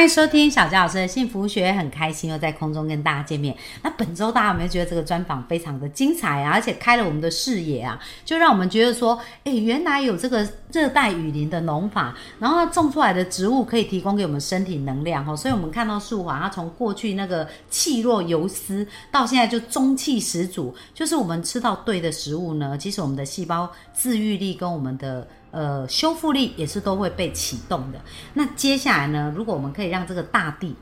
欢迎收听小佳老师的幸福学，很开心又在空中跟大家见面。那本周大家有没有觉得这个专访非常的精彩啊？而且开了我们的视野啊，就让我们觉得说，哎，原来有这个热带雨林的农法，然后种出来的植物可以提供给我们身体能量哦。所以我们看到树华，它从过去那个气若游丝，到现在就中气十足，就是我们吃到对的食物呢，其实我们的细胞自愈力跟我们的。呃，修复力也是都会被启动的。那接下来呢？如果我们可以让这个大地。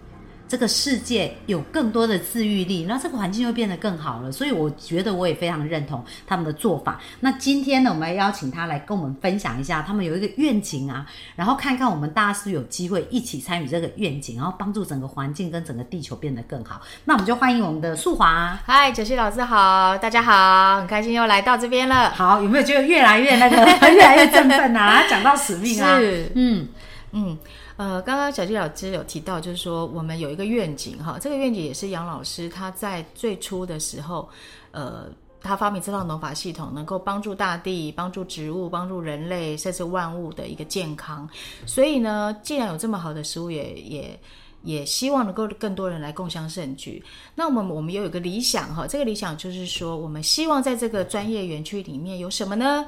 这个世界有更多的自愈力，那这个环境又变得更好了。所以我觉得我也非常认同他们的做法。那今天呢，我们邀请他来跟我们分享一下，他们有一个愿景啊，然后看看我们大家是有机会一起参与这个愿景，然后帮助整个环境跟整个地球变得更好。那我们就欢迎我们的素华。嗨，九溪老师好，大家好，很开心又来到这边了。好，有没有觉得越来越那个，越来越振奋啊？讲到使命啊，是，嗯嗯。呃，刚刚小季老师有提到，就是说我们有一个愿景哈，这个愿景也是杨老师他在最初的时候，呃，他发明这套农法系统，能够帮助大地、帮助植物、帮助人类，甚至万物的一个健康。所以呢，既然有这么好的食物，也也也希望能够更多人来共享盛举。那我们我们有一个理想哈，这个理想就是说，我们希望在这个专业园区里面有什么呢？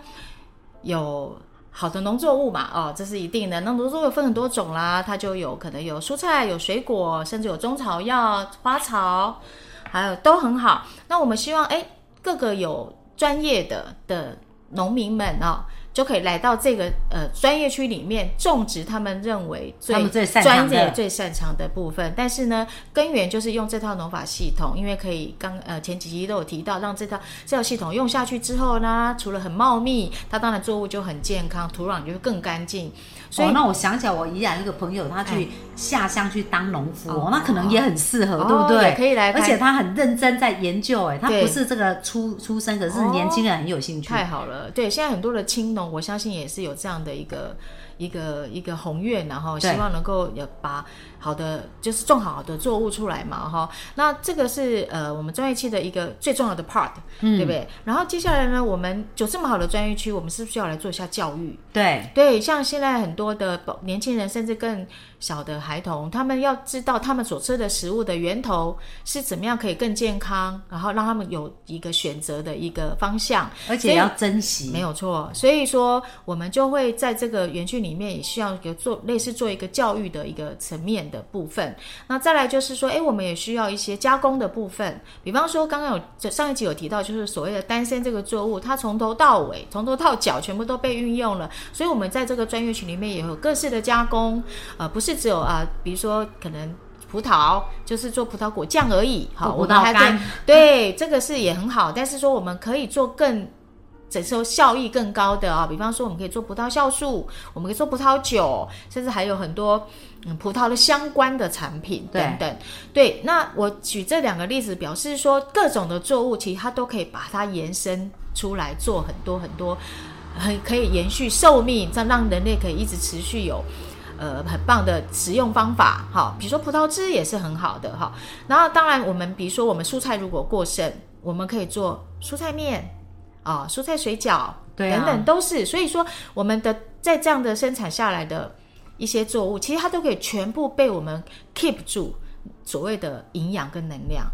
有。好的农作物嘛，哦，这是一定的。那农作物分很多种啦，它就有可能有蔬菜、有水果，甚至有中草药、花草，还有都很好。那我们希望，哎，各个有专业的的农民们哦。就可以来到这个呃专业区里面种植他们认为最专业最擅长的部分，但是呢，根源就是用这套农法系统，因为可以刚呃前几期都有提到，让这套这套系统用下去之后呢，除了很茂密，它当然作物就很健康，土壤就会更干净。所以那我想起来，我宜然一个朋友，他去下乡去当农夫，哦，那可能也很适合，对不对？可以来，而且他很认真在研究，哎，他不是这个出出身，可是年轻人很有兴趣。太好了，对，现在很多的青农，我相信也是有这样的一个一个一个宏愿，然后希望能够有把。好的，就是种好的作物出来嘛，哈。那这个是呃我们专业区的一个最重要的 part，嗯对不对？然后接下来呢，我们有这么好的专业区，我们是不是要来做一下教育？对对，像现在很多的年轻人，甚至更小的孩童，他们要知道他们所吃的食物的源头是怎么样可以更健康，然后让他们有一个选择的一个方向，而且要珍惜，没有错。所以说，我们就会在这个园区里面也需要一个做类似做一个教育的一个层面。的部分，那再来就是说，哎，我们也需要一些加工的部分，比方说，刚刚有上一集有提到，就是所谓的丹参这个作物，它从头到尾，从头到脚全部都被运用了，所以我们在这个专业群里面也有各式的加工，呃，不是只有啊，比如说可能葡萄就是做葡萄果酱而已，好，葡萄干，对，这个是也很好，但是说我们可以做更。整收效益更高的啊，比方说我们可以做葡萄酵素，我们可以做葡萄酒，甚至还有很多嗯葡萄的相关的产品等等。对，那我举这两个例子，表示说各种的作物其实它都可以把它延伸出来做很多很多，很可以延续寿命，这样让人类可以一直持续有呃很棒的食用方法。哈，比如说葡萄汁也是很好的哈。然后当然我们比如说我们蔬菜如果过剩，我们可以做蔬菜面。啊，蔬菜水饺等等都是，所以说我们的在这样的生产下来的一些作物，其实它都可以全部被我们 keep 住所谓的营养跟能量，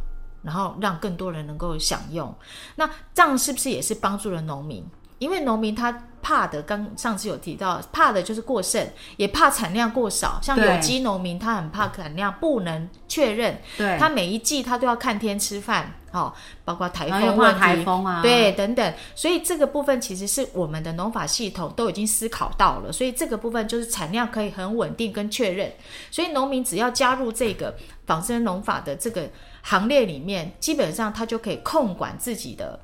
然后让更多人能够享用。那这样是不是也是帮助了农民？因为农民他怕的，刚上次有提到，怕的就是过剩，也怕产量过少。像有机农民，他很怕产量不能确认，对，他每一季他都要看天吃饭。哦，包括台风问题，对，等等，所以这个部分其实是我们的农法系统都已经思考到了，所以这个部分就是产量可以很稳定跟确认，所以农民只要加入这个仿生农法的这个行列里面，基本上他就可以控管自己的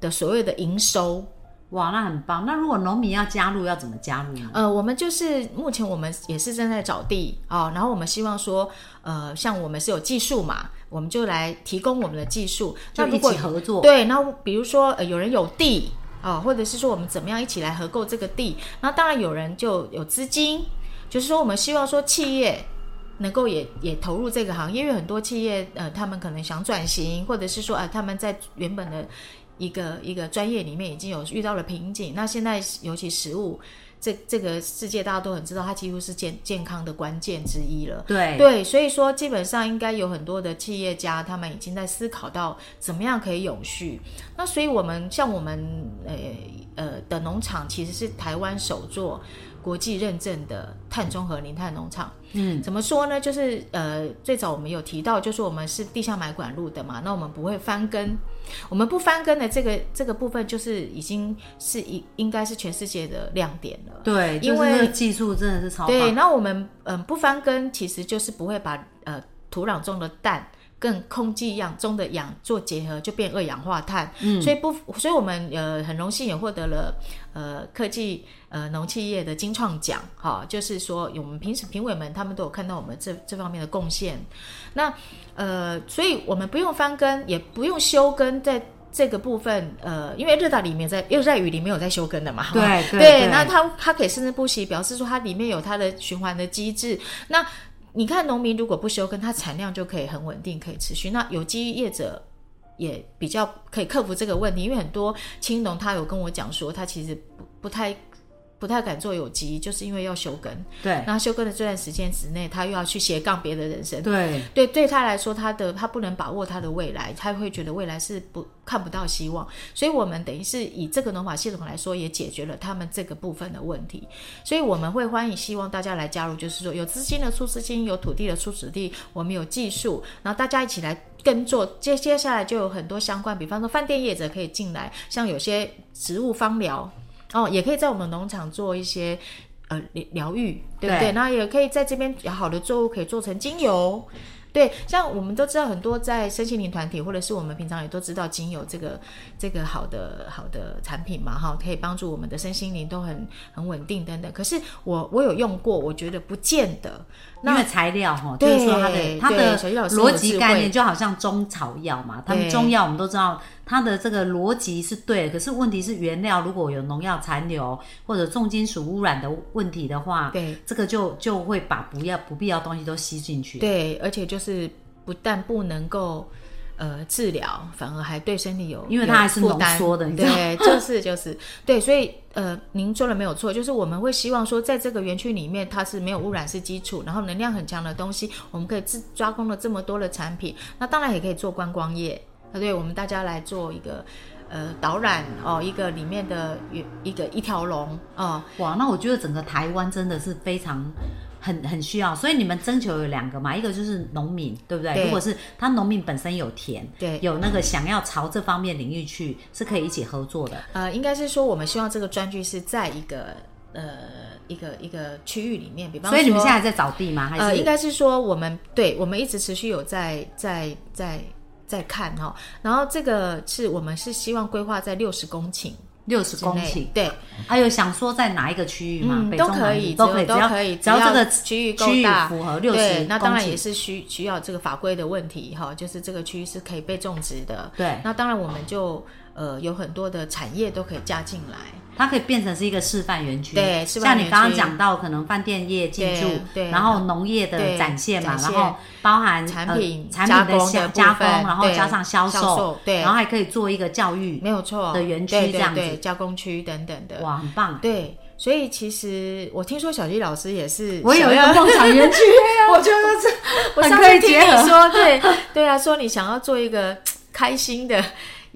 的所谓的营收。哇，那很棒。那如果农民要加入，要怎么加入呢？呃，我们就是目前我们也是正在找地啊，然后我们希望说，呃，像我们是有技术嘛。我们就来提供我们的技术，就一起合作。对，那比如说呃，有人有地，哦，或者是说我们怎么样一起来合购这个地？那当然有人就有资金，就是说我们希望说企业能够也也投入这个行业，因为很多企业呃，他们可能想转型，或者是说啊，他们在原本的一个一个专业里面已经有遇到了瓶颈，那现在尤其食物。这这个世界大家都很知道，它几乎是健健康的关键之一了。对对，所以说基本上应该有很多的企业家，他们已经在思考到怎么样可以永续。那所以我们像我们呃呃的农场，其实是台湾首座国际认证的碳中和零碳农场。嗯，怎么说呢？就是呃，最早我们有提到，就是我们是地下埋管路的嘛，那我们不会翻耕，我们不翻耕的这个这个部分，就是已经是一应该是全世界的亮点了。对，因为就是技术真的是超对，那我们嗯不翻耕，其实就是不会把呃土壤中的氮跟空气一样中的氧做结合，就变二氧化碳。嗯，所以不，所以我们呃很荣幸也获得了呃科技呃农企业的金创奖。哈、就是说我们评审评委们他们都有看到我们这这方面的贡献。那呃，所以我们不用翻耕，也不用休耕，在。这个部分，呃，因为热带里面在热带雨林没有在休耕的嘛，对对那它它可以生生不息，表示说它里面有它的循环的机制。那你看，农民如果不休耕，它产量就可以很稳定，可以持续。那有机业者也比较可以克服这个问题，因为很多青农他有跟我讲说，他其实不不太不太敢做有机，就是因为要休耕。对然后休耕的这段时间之内，他又要去斜杠别的人生。对对，对他来说，他的他不能把握他的未来，他会觉得未来是不看不到希望。所以，我们等于是以这个农法系统来说，也解决了他们这个部分的问题。所以，我们会欢迎希望大家来加入，就是说有资金的出资金，有土地的出土地，我们有技术，然后大家一起来耕作。接接下来就有很多相关，比方说饭店业者可以进来，像有些植物芳疗哦，也可以在我们农场做一些。呃，疗疗愈，对不对？那也可以在这边有好的作物可以做成精油，对，像我们都知道很多在身心灵团体，或者是我们平常也都知道精油这个这个好的好的产品嘛，哈，可以帮助我们的身心灵都很很稳定等等。可是我我有用过，我觉得不见得。因为材料哈，就对是说它的它对的逻辑概念就好像中草药嘛，他们中药我们都知道它的这个逻辑是对的，可是问题是原料如果有农药残留或者重金属污染的问题的话，对这个就就会把不要不必要东西都吸进去。对，而且就是不但不能够。呃，治疗反而还对身体有，因为它还是浓缩的对，就是就是对，所以呃，您说的没有错，就是我们会希望说，在这个园区里面，它是没有污染是基础，然后能量很强的东西，我们可以自抓工了这么多的产品，那当然也可以做观光业，啊，对我们大家来做一个呃导览哦，一个里面的一一个一条龙哦，哇，那我觉得整个台湾真的是非常很很需要，所以你们征求有两个嘛，一个就是农民，对不对？对如果是他农民本身有田，对有那个想要朝这方面领域去，是可以一起合作的。呃，应该是说我们希望这个专区是在一个呃一个一个区域里面，比方说，所以你们现在在找地吗？还是、呃，应该是说我们对我们一直持续有在在在在看哈，然后这个是我们是希望规划在六十公顷六十公顷？对，还有想说在哪一个区域吗？嗯，北都可以，都可以，都可以，只要这个区域够大，符合六十对，那当然也是需需要这个法规的问题哈，就是这个区域是可以被种植的，对，那当然我们就呃有很多的产业都可以加进来，它可以变成是一个示范园区。对示范像你刚刚讲到，可能饭店业进驻对，然后农业的展现嘛，然后包含产品呃、产品的加加工，然后加上销销售售，对。然后还可以做一个教育，没有错。的园区这样子。加工区等等的，哇，很棒。对，所以其实我听说小鸡老师也是，我有一个梦想园区，我觉得 这我上次听结合。你说，对对啊，说你想要做一个开心的、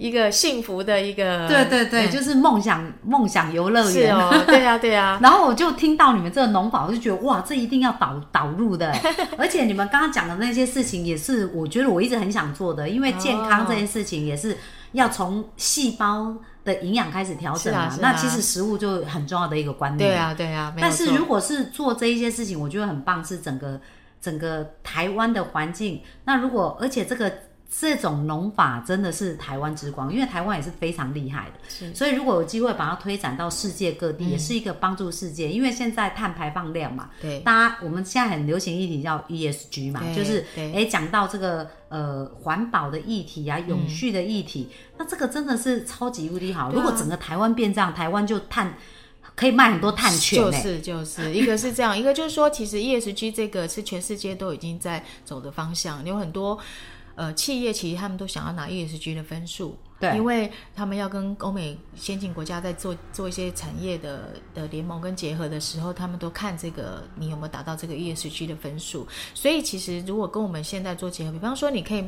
一个幸福的一个，对对对，嗯就是梦想梦想游乐是园。哦，对啊对啊，然后我就听到你们这个农保，我就觉得哇，这一定要导导入的。而且你们刚刚讲的那些事情，也是我觉得我一直很想做的，因为健康这件事情也是要从细胞的营养开始调整嘛。是啊啊那其实食物就很重要的一个观念。对啊对啊，没有错但是如果是做这一些事情，我觉得很棒，是整个整个台湾的环境。那如果而且这个这种农法真的是台湾之光，因为台湾也是非常厉害的。是。所以如果有机会把它推展到世界各地，也是一个帮助世界。因为现在碳排放量嘛，对。大家我们现在很流行议题叫 ESG 嘛，就是对。诶讲到这个呃环保的议题啊，永续的议题，那这个真的是超级无敌好。啊。如果整个台湾变这样，台湾就碳可以卖很多碳权欸、就是就是，一个是这样，一个就是说，其实 ESG 这个是全世界都已经在走的方向，有很多呃企业其实他们都想要拿 ESG 的分数，对因为他们要跟欧美先进国家在做做一些产业的的联盟跟结合的时候，他们都看这个你有没有达到这个 ESG 的分数，所以其实如果跟我们现在做结合，比方说你可以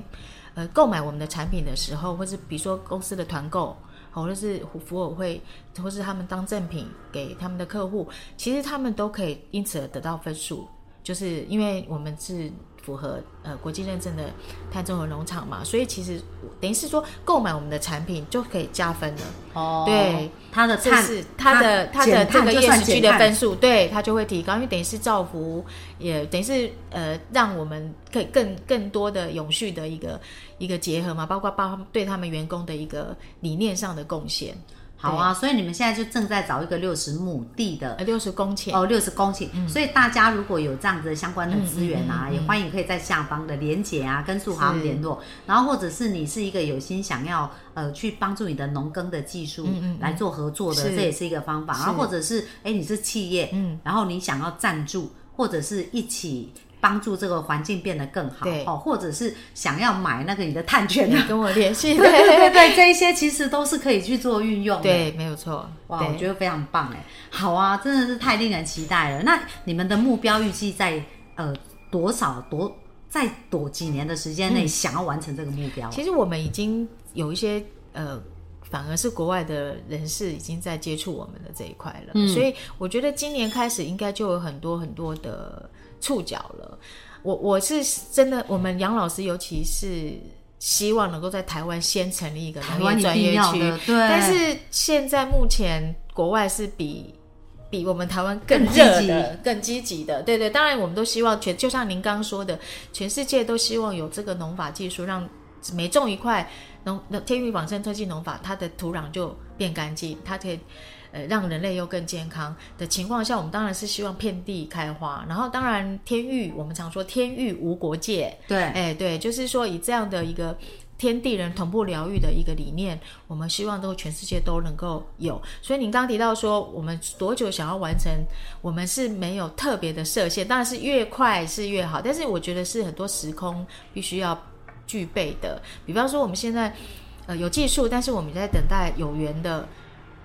呃购买我们的产品的时候，或是比如说公司的团购。或者是服委会，或是他们当赠品给他们的客户，其实他们都可以因此而得到分数，就是因为我们是符合呃国际认证的碳中和农场嘛，所以其实等于是说购买我们的产品就可以加分了。哦，对，它的碳它的它的这个碳就算 ESG 的分数，对它就会提高，因为等于是造福，也等于是呃让我们可以更更多的永续的一个一个结合嘛，包括包对他们员工的一个理念上的贡献。好啊，所以你们现在就正在找一个六十亩地的呃，六十公顷，哦，六十公顷，嗯。所以大家如果有这样子相关的资源啊，也欢迎可以在下方的连结啊，跟素豪联络。然后或者是你是一个有心想要呃去帮助你的农耕的技术来做合作的，这也是一个方法。然后或者是哎你是企业，嗯，然后你想要赞助，或者是一起。帮助这个环境变得更好，哦，或者是想要买那个你的碳权你的，跟我联系，对对对对，这一些其实都是可以去做运用的。对，没有错。哇，我觉得非常棒哎！好啊，真的是太令人期待了。那你们的目标预计在呃多少多在多几年的时间内想要完成这个目标？其实我们已经有一些呃，反而是国外的人士已经在接触我们的这一块了，嗯所以我觉得今年开始应该就有很多很多的触角了。我我是真的，我们杨老师尤其是希望能够在台湾先成立一个台湾一农业专业区对。但是现在目前国外是比比我们台湾更热的、更积极的，对对。当然，我们都希望全，就像您刚刚说的，全世界都希望有这个农法技术，让每种一块农天域仿生特技农法，它的土壤就变干净，它可以。呃，让人类又更健康的情况下，我们当然是希望遍地开花。然后，当然天域，我们常说天域无国界，对，哎，对，就是说以这样的一个天地人同步疗愈的一个理念，我们希望都全世界都能够有。所以您刚刚提到说，我们多久想要完成，我们是没有特别的设限，当然是越快是越好。但是我觉得是很多时空必须要具备的，比方说我们现在呃有技术，但是我们在等待有缘的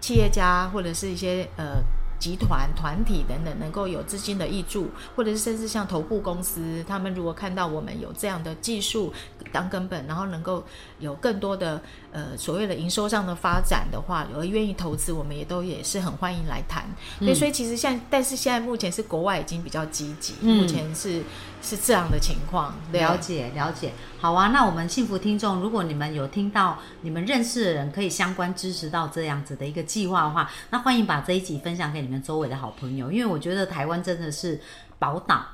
企业家或者是一些呃。集团、团体等等，能够有资金的益助，或者是甚至像头部公司，他们如果看到我们有这样的技术当根本，然后能够有更多的呃所谓的营收上的发展的话，而愿意投资，我们也都也是很欢迎来谈。对，所以其实现但是现在目前是国外已经比较积极，嗯目前是是这样的情况。了解了解，好啊。那我们幸福听众，如果你们有听到你们认识的人可以相关支持到这样子的一个计划的话，那欢迎把这一集分享给你们周围的好朋友，因为我觉得台湾真的是宝岛，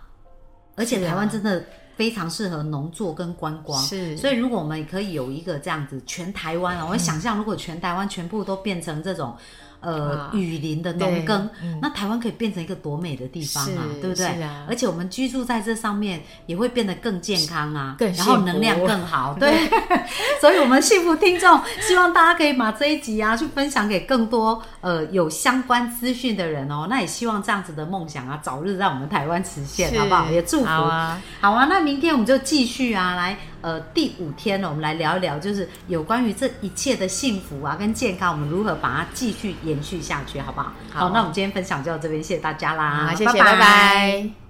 而且台湾真的。非常适合农作跟观光，是所以如果我们可以有一个这样子全台湾啊，我会想象如果全台湾全部都变成这种呃啊雨林的农耕，嗯那台湾可以变成一个多美的地方啊，对不对？啊而且我们居住在这上面也会变得更健康啊，更然后能量更好，对。所以，我们幸福听众希望大家可以把这一集啊去分享给更多呃有相关资讯的人哦。那也希望这样子的梦想啊早日让我们台湾实现，好不好？也祝福。好啊，好啊，那明天我们就继续啊，来呃第五天了，我们来聊一聊，就是有关于这一切的幸福啊跟健康，我们如何把它继续延续下去，好不好？好那我们今天分享就到这边，谢谢大家啦，好，谢谢，拜拜